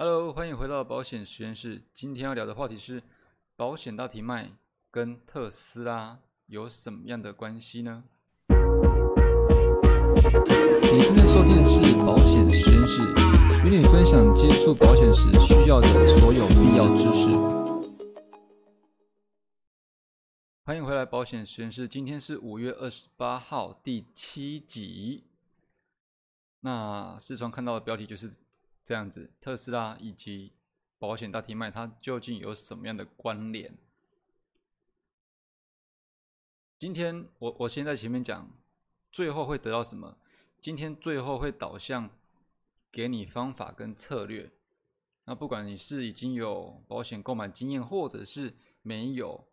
Hello，欢迎回到保险实验室。今天要聊的话题是保险大题卖跟特斯拉有什么样的关系呢？你正在收听的是保险实验室，与你分享接触保险时需要的所有必要知识。欢迎回来保险实验室，今天是五月二十八号第七集。那四川看到的标题就是。这样子，特斯拉以及保险大提卖，它究竟有什么样的关联？今天我我先在前面讲，最后会得到什么？今天最后会导向给你方法跟策略。那不管你是已经有保险购买经验，或者是没有，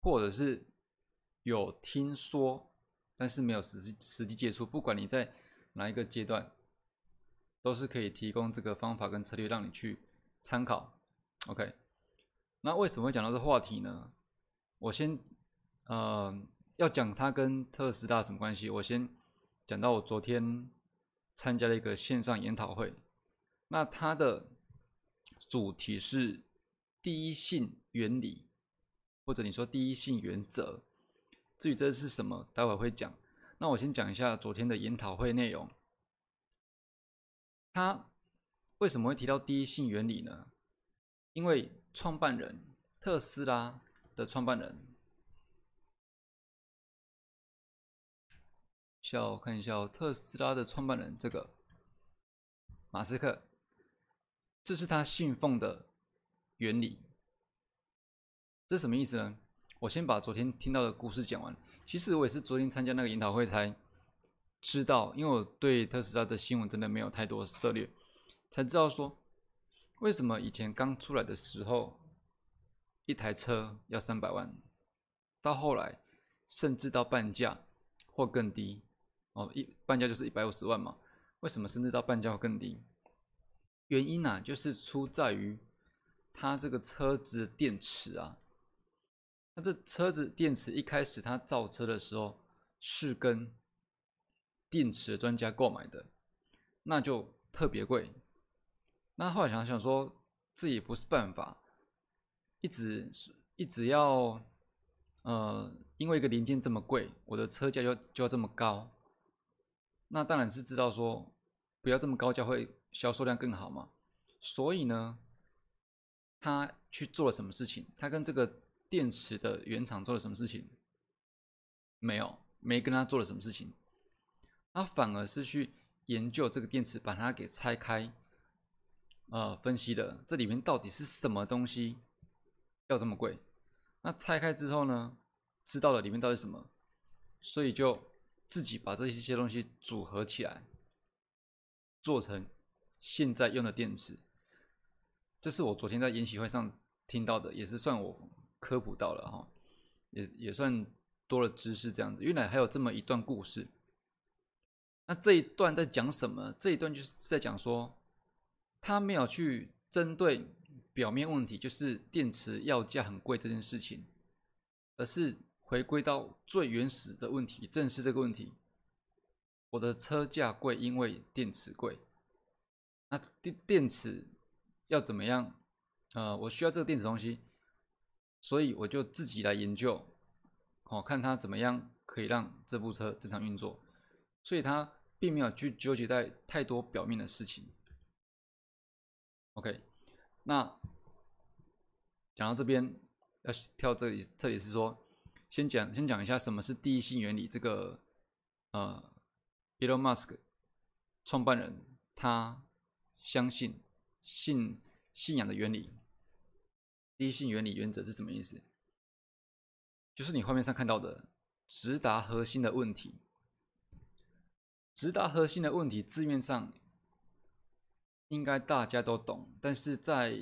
或者是有听说，但是没有实际实际接触，不管你在哪一个阶段。都是可以提供这个方法跟策略让你去参考，OK？那为什么会讲到这话题呢？我先，呃，要讲它跟特斯拉什么关系？我先讲到我昨天参加了一个线上研讨会，那它的主题是第一性原理，或者你说第一性原则。至于这是什么，待会会讲。那我先讲一下昨天的研讨会内容。他为什么会提到第一性原理呢？因为创办人特斯拉的创办人，我看一下特斯拉的创办人这个马斯克，这是他信奉的原理。这什么意思呢？我先把昨天听到的故事讲完。其实我也是昨天参加那个研讨会才。知道，因为我对特斯拉的新闻真的没有太多涉猎，才知道说为什么以前刚出来的时候一台车要三百万，到后来甚至到半价或更低哦，一半价就是一百五十万嘛。为什么甚至到半价或更低？原因呢，就是出在于它这个车子的电池啊。那这车子电池一开始它造车的时候是跟电池的专家购买的，那就特别贵。那后来想想说，这也不是办法，一直一直要，呃，因为一个零件这么贵，我的车价就就要这么高。那当然是知道说，不要这么高价会销售量更好嘛。所以呢，他去做了什么事情？他跟这个电池的原厂做了什么事情？没有，没跟他做了什么事情。他反而是去研究这个电池，把它给拆开，呃，分析的这里面到底是什么东西要这么贵？那拆开之后呢，知道了里面到底什么，所以就自己把这一些东西组合起来，做成现在用的电池。这是我昨天在研习会上听到的，也是算我科普到了哈，也也算多了知识这样子。原来还有这么一段故事。那这一段在讲什么？这一段就是在讲说，他没有去针对表面问题，就是电池要价很贵这件事情，而是回归到最原始的问题，正是这个问题：我的车价贵，因为电池贵。那电电池要怎么样？呃，我需要这个电池东西，所以我就自己来研究，好看它怎么样可以让这部车正常运作。所以它。并没有去纠结在太多表面的事情。OK，那讲到这边要跳这里，这里是说先讲先讲一下什么是第一性原理。这个呃，Elon Musk 创办人他相信信信仰的原理。第一性原理原则是什么意思？就是你画面上看到的直达核心的问题。直达核心的问题，字面上应该大家都懂，但是在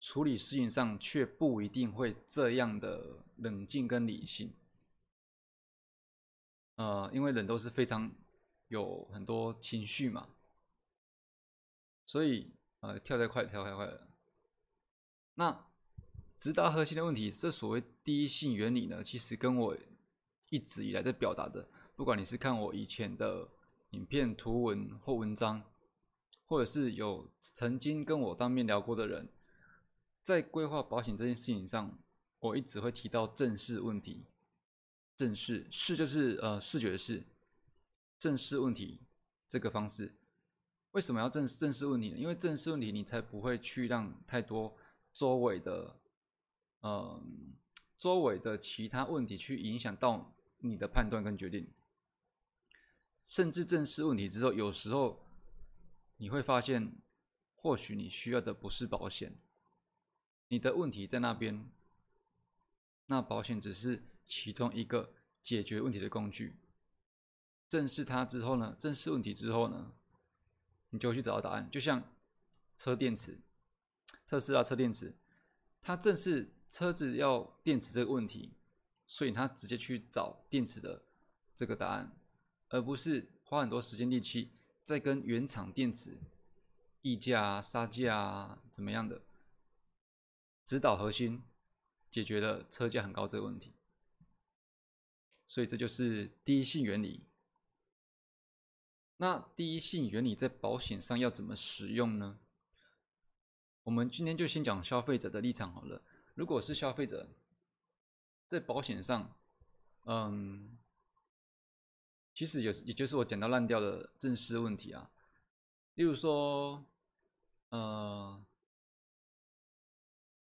处理事情上却不一定会这样的冷静跟理性。呃，因为人都是非常有很多情绪嘛，所以呃，跳太快，跳太快了。那直达核心的问题，这所谓第一性原理呢，其实跟我一直以来在表达的。不管你是看我以前的影片、图文或文章，或者是有曾经跟我当面聊过的人，在规划保险这件事情上，我一直会提到正视问题。正视视就是呃视觉的视，正视问题这个方式，为什么要正正视问题呢？因为正视问题，你才不会去让太多周围的，嗯，周围的其他问题去影响到你的判断跟决定。甚至正视问题之后，有时候你会发现，或许你需要的不是保险，你的问题在那边，那保险只是。其中一个解决问题的工具，正视它之后呢？正视问题之后呢？你就去找到答案。就像车电池，特斯拉车电池，它正是车子要电池这个问题，所以它直接去找电池的这个答案，而不是花很多时间力气在跟原厂电池议价啊、杀价啊怎么样的，指导核心解决了车价很高这个问题。所以这就是第一性原理。那第一性原理在保险上要怎么使用呢？我们今天就先讲消费者的立场好了。如果是消费者，在保险上，嗯，其实有也就是我讲到烂掉的正式问题啊。例如说，呃，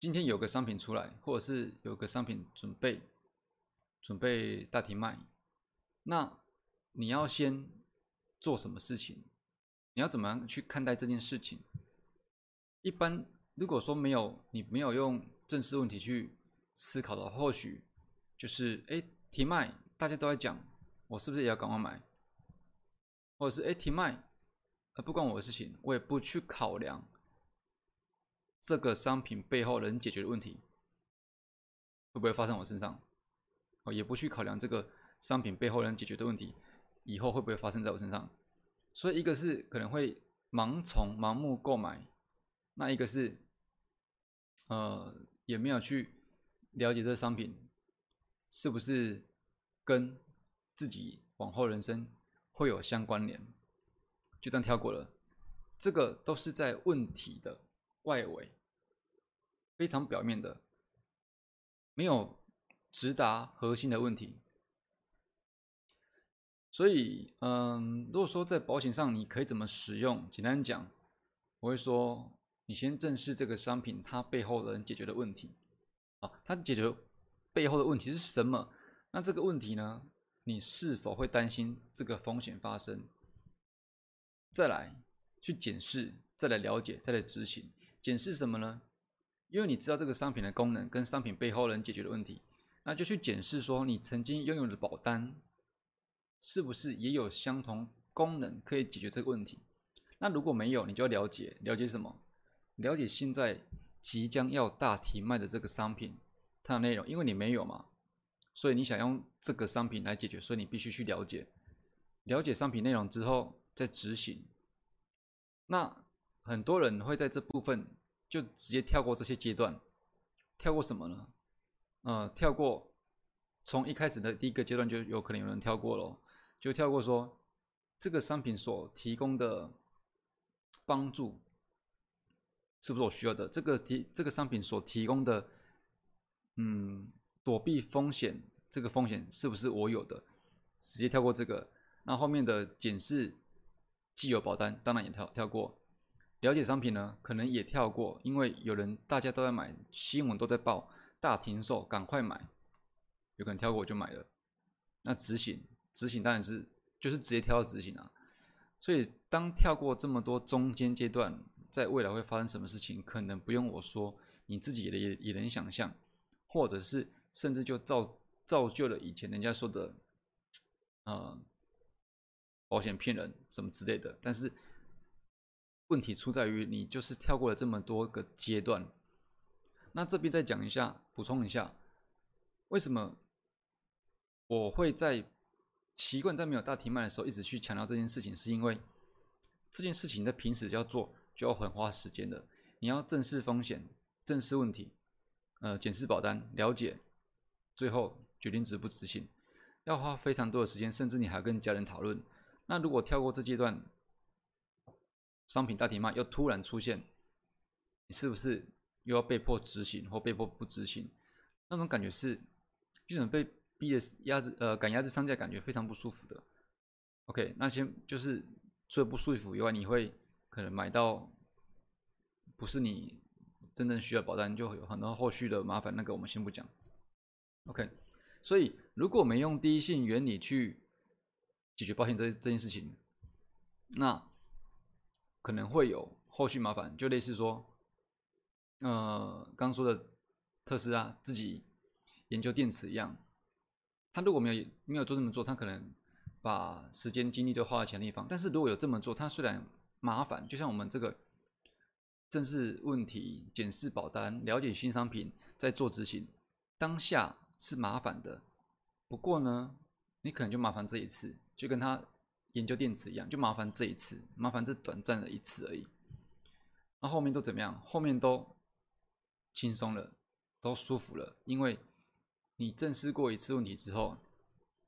今天有个商品出来，或者是有个商品准备。准备大停卖，那你要先做什么事情？你要怎么样去看待这件事情？一般如果说没有你没有用正式问题去思考的话，或许就是哎停卖，大家都在讲，我是不是也要赶快买？或者是哎停卖，呃不关我的事情，我也不去考量这个商品背后能解决的问题会不会发生我身上？哦，也不去考量这个商品背后能解决的问题，以后会不会发生在我身上？所以一个是可能会盲从、盲目购买，那一个是，呃，也没有去了解这个商品是不是跟自己往后人生会有相关联，就这样跳过了。这个都是在问题的外围，非常表面的，没有。直达核心的问题，所以，嗯，如果说在保险上你可以怎么使用？简单讲，我会说，你先正视这个商品它背后的人解决的问题，啊，它解决背后的问题是什么？那这个问题呢，你是否会担心这个风险发生？再来去检视，再来了解，再来执行。检视什么呢？因为你知道这个商品的功能跟商品背后能解决的问题。那就去检视说，你曾经拥有的保单，是不是也有相同功能可以解决这个问题？那如果没有，你就要了解，了解什么？了解现在即将要大提卖的这个商品它的内容，因为你没有嘛，所以你想用这个商品来解决，所以你必须去了解，了解商品内容之后再执行。那很多人会在这部分就直接跳过这些阶段，跳过什么呢？呃，跳过，从一开始的第一个阶段就有可能有人跳过了，就跳过说这个商品所提供的帮助是不是我需要的？这个提这个商品所提供的，嗯，躲避风险这个风险是不是我有的？直接跳过这个，那后面的检视既有保单，当然也跳跳过。了解商品呢，可能也跳过，因为有人大家都在买，新闻都在报。大停售，赶快买！有可能跳过我就买了。那执行，执行当然是就是直接跳到执行啊。所以当跳过这么多中间阶段，在未来会发生什么事情，可能不用我说，你自己也也能想象，或者是甚至就造造就了以前人家说的，呃，保险骗人什么之类的。但是问题出在于你就是跳过了这么多个阶段。那这边再讲一下，补充一下，为什么我会在习惯在没有大停卖的时候一直去强调这件事情？是因为这件事情在平时要做就要很花时间的。你要正视风险、正视问题，呃，检视保单、了解，最后决定执不执行，要花非常多的时间，甚至你还要跟家人讨论。那如果跳过这阶段，商品大停卖又突然出现，你是不是又要被迫执行或被迫不执行？那种感觉是，一种被逼的压制，呃，赶压制商家，感觉非常不舒服的。OK，那先就是除了不舒服以外，你会可能买到不是你真正需要保单，就会有很多后续的麻烦。那个我们先不讲。OK，所以如果我们用第一性原理去解决保险这这件事情，那可能会有后续麻烦，就类似说，呃，刚说的特斯拉自己研究电池一样，他如果没有没有做这么做，他可能把时间精力都花在其他地方。但是如果有这么做，他虽然麻烦，就像我们这个正视问题、检视保单、了解新商品，在做执行当下是麻烦的。不过呢，你可能就麻烦这一次，就跟他。研究电池一样，就麻烦这一次，麻烦这短暂的一次而已。那后面都怎么样？后面都轻松了，都舒服了，因为你正视过一次问题之后，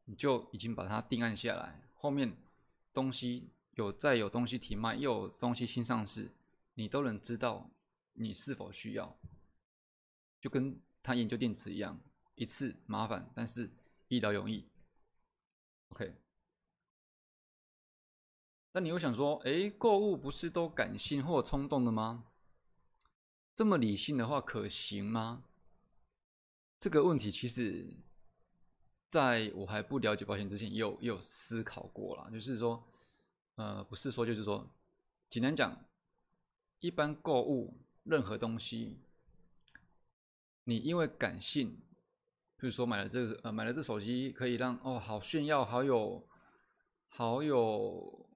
你就已经把它定案下来。后面东西有再有东西停卖，又有东西新上市，你都能知道你是否需要。就跟他研究电池一样，一次麻烦，但是一劳永逸。OK。那你会想说，哎，购物不是都感性或冲动的吗？这么理性的话，可行吗？这个问题其实，在我还不了解保险之前，有有思考过了。就是说，呃，不是说，就是说，简单讲，一般购物任何东西，你因为感性，比如说买了这个，呃，买了这手机，可以让哦，好炫耀，好有，好有。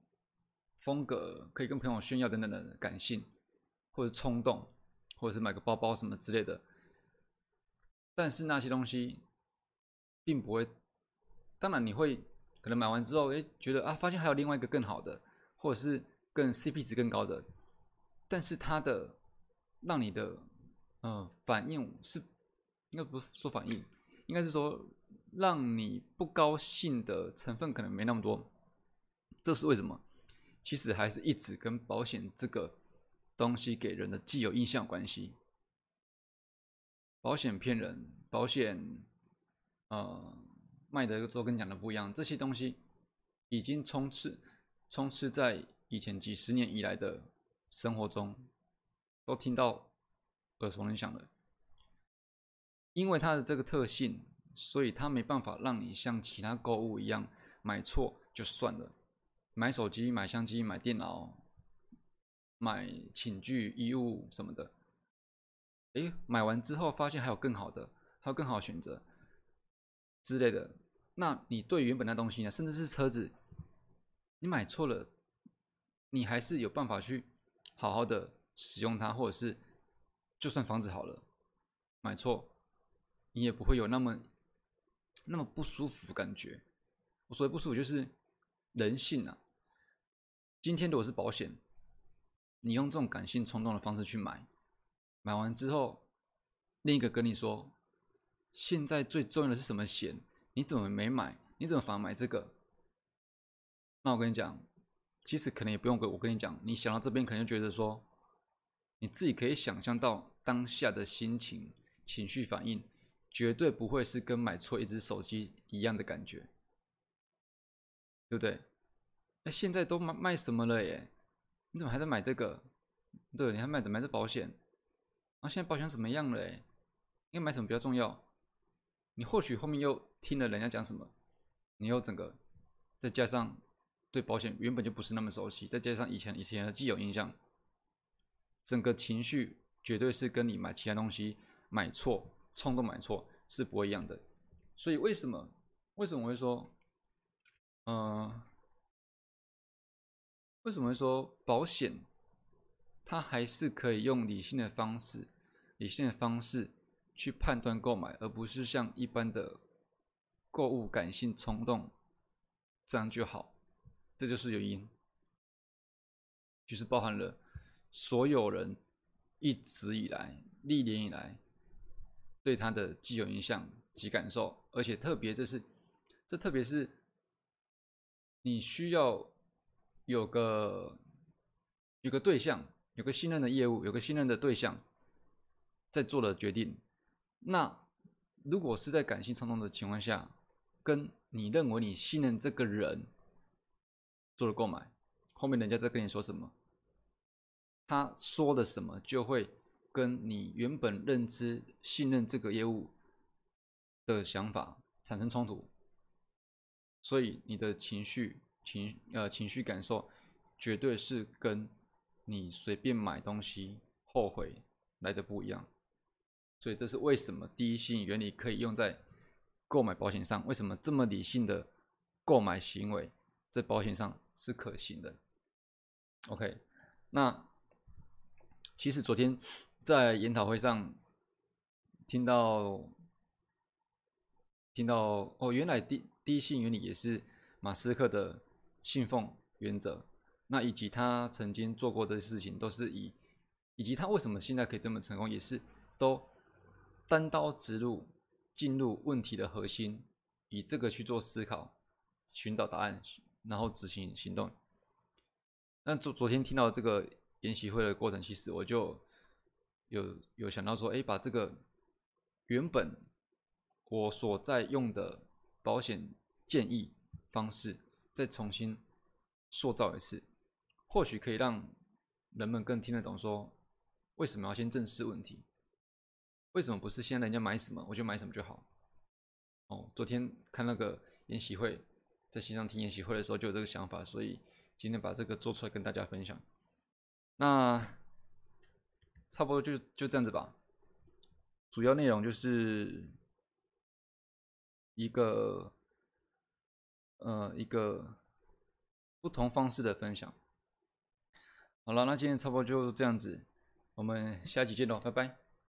风格可以跟朋友炫耀等等的感性，或者冲动，或者是买个包包什么之类的。但是那些东西并不会，当然你会可能买完之后，哎，觉得啊，发现还有另外一个更好的，或者是更 CP 值更高的。但是它的让你的呃反应是，应该不是说反应，应该是说让你不高兴的成分可能没那么多。这是为什么？其实还是一直跟保险这个东西给人的既有印象关系。保险骗人，保险呃卖的都跟讲的不一样。这些东西已经充斥充斥在以前几十年以来的生活中，都听到耳熟能详的。因为它的这个特性，所以它没办法让你像其他购物一样买错就算了。买手机、买相机、买电脑、买寝具、衣物什么的，诶，买完之后发现还有更好的，还有更好的选择之类的。那你对原本那东西呢？甚至是车子，你买错了，你还是有办法去好好的使用它，或者是就算房子好了，买错，你也不会有那么那么不舒服感觉。我所谓不舒服，就是人性啊。今天如果是保险，你用这种感性冲动的方式去买，买完之后，另一个跟你说，现在最重要的是什么险？你怎么没买？你怎么反而买这个？那我跟你讲，其实可能也不用跟我跟你讲，你想到这边，可能觉得说，你自己可以想象到当下的心情、情绪反应，绝对不会是跟买错一只手机一样的感觉，对不对？那现在都卖卖什么了耶？你怎么还在买这个？对，你还买的买这保险？啊，现在保险怎么样了？哎，应该买什么比较重要？你或许后面又听了人家讲什么，你又整个再加上对保险原本就不是那么熟悉，再加上以前以前的既有印象，整个情绪绝对是跟你买其他东西买错、冲动买错是不会一样的。所以为什么？为什么我会说，嗯？为什么会说保险，它还是可以用理性的方式、理性的方式去判断购买，而不是像一般的购物感性冲动这样就好？这就是原因，就是包含了所有人一直以来、历年以来对他的既有印象及感受，而且特别这是，这特别是你需要。有个有个对象，有个信任的业务，有个信任的对象，在做的决定。那如果是在感性冲动的情况下，跟你认为你信任这个人做了购买，后面人家在跟你说什么，他说的什么就会跟你原本认知信任这个业务的想法产生冲突，所以你的情绪情呃情绪感受绝对是跟你随便买东西后悔来的不一样。所以这是为什么第一性原理可以用在购买保险上？为什么这么理性的购买行为在保险上是可行的？OK，那其实昨天在研讨会上听到听到哦，原来第第一性原理也是马斯克的信奉原则。那以及他曾经做过的事情都是以，以及他为什么现在可以这么成功，也是都。单刀直入，进入问题的核心，以这个去做思考，寻找答案，然后执行行动。那昨昨天听到这个研习会的过程，其实我就有有想到说，哎，把这个原本我所在用的保险建议方式，再重新塑造一次，或许可以让人们更听得懂，说为什么要先正视问题。为什么不是现在人家买什么我就买什么就好？哦，昨天看那个研习会，在线上听研习会的时候就有这个想法，所以今天把这个做出来跟大家分享。那差不多就就这样子吧。主要内容就是一个呃一个不同方式的分享。好了，那今天差不多就这样子，我们下期见喽，拜拜。